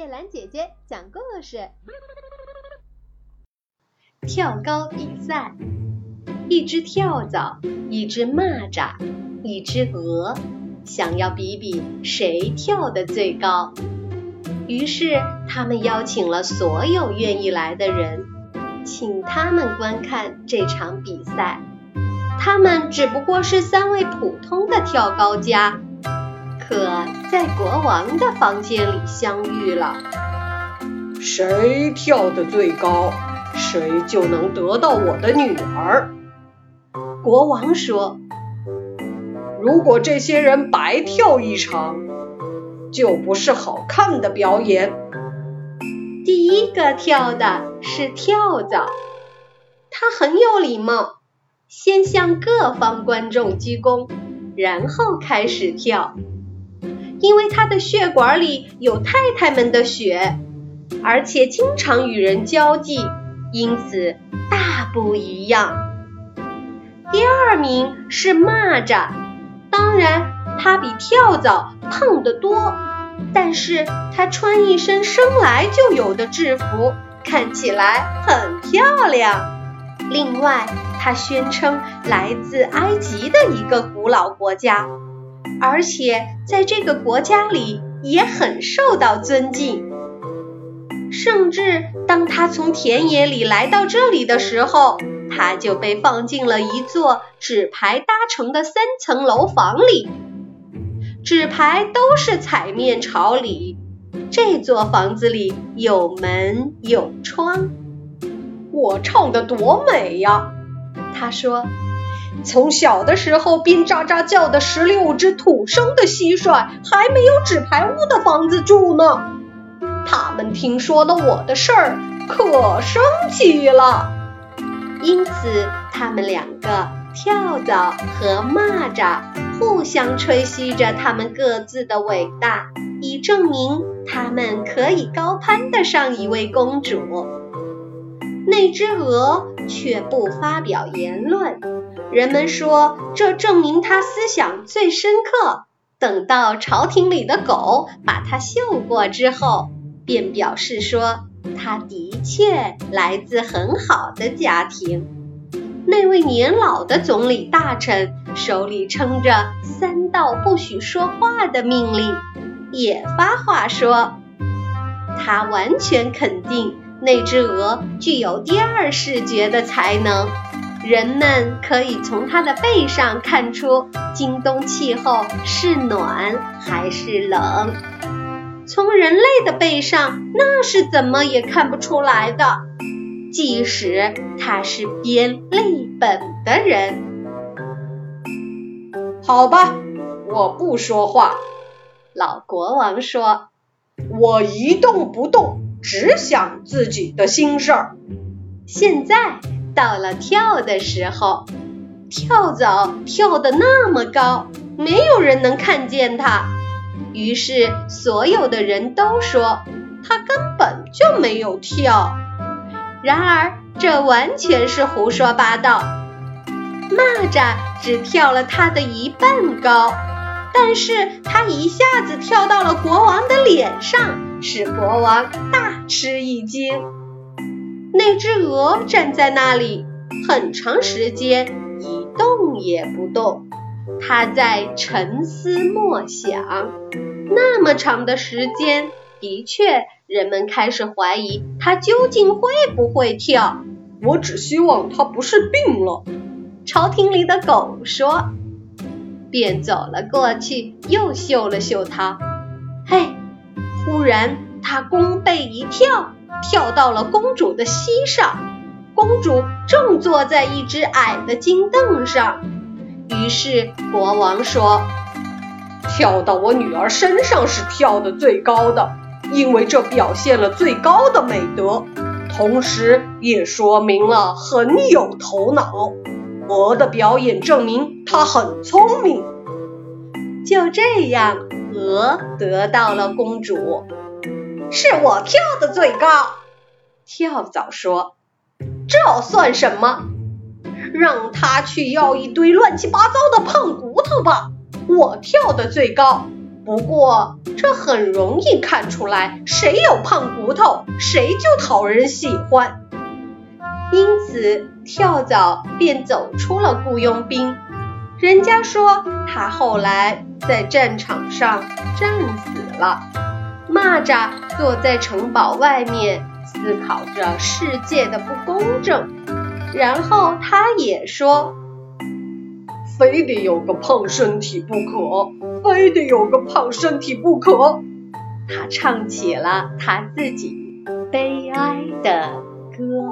叶兰姐姐讲故事：跳高比赛，一只跳蚤，一只蚂蚱，一只鹅，想要比比谁跳得最高。于是，他们邀请了所有愿意来的人，请他们观看这场比赛。他们只不过是三位普通的跳高家。可在国王的房间里相遇了。谁跳得最高，谁就能得到我的女儿。国王说：“如果这些人白跳一场，就不是好看的表演。”第一个跳的是跳蚤，他很有礼貌，先向各方观众鞠躬，然后开始跳。因为他的血管里有太太们的血，而且经常与人交际，因此大不一样。第二名是蚂蚱，当然它比跳蚤胖得多，但是它穿一身生来就有的制服，看起来很漂亮。另外，它宣称来自埃及的一个古老国家。而且在这个国家里也很受到尊敬，甚至当他从田野里来到这里的时候，他就被放进了一座纸牌搭成的三层楼房里。纸牌都是彩面朝里，这座房子里有门有窗。我唱的多美呀，他说。从小的时候便喳喳叫的十六只土生的蟋蟀，还没有纸牌屋的房子住呢。他们听说了我的事儿，可生气了。因此，他们两个跳蚤和蚂蚱互相吹嘘着他们各自的伟大，以证明他们可以高攀得上一位公主。那只鹅却不发表言论。人们说，这证明他思想最深刻。等到朝廷里的狗把他嗅过之后，便表示说，他的确来自很好的家庭。那位年老的总理大臣手里撑着三道不许说话的命令，也发话说，他完全肯定那只鹅具有第二视觉的才能。人们可以从它的背上看出今冬气候是暖还是冷，从人类的背上那是怎么也看不出来的，即使他是编历本的人。好吧，我不说话。老国王说：“我一动不动，只想自己的心事儿。”现在。到了跳的时候，跳蚤跳得那么高，没有人能看见它。于是所有的人都说它根本就没有跳。然而这完全是胡说八道。蚂蚱只跳了它的一半高，但是它一下子跳到了国王的脸上，使国王大吃一惊。那只鹅站在那里很长时间一动也不动，它在沉思默想。那么长的时间，的确，人们开始怀疑它究竟会不会跳。我只希望它不是病了。朝廷里的狗说，便走了过去，又嗅了嗅它。嘿，忽然它弓背一跳。跳到了公主的膝上，公主正坐在一只矮的金凳上。于是国王说：“跳到我女儿身上是跳得最高的，因为这表现了最高的美德，同时也说明了很有头脑。鹅的表演证明它很聪明。”就这样，鹅得到了公主。是我跳的最高，跳蚤说：“这算什么？让他去要一堆乱七八糟的胖骨头吧。我跳的最高，不过这很容易看出来，谁有胖骨头，谁就讨人喜欢。因此，跳蚤便走出了雇佣兵。人家说他后来在战场上战死了。蚂蚱坐在城堡外面，思考着世界的不公正。然后他也说：“非得有个胖身体不可，非得有个胖身体不可。”他唱起了他自己悲哀的歌。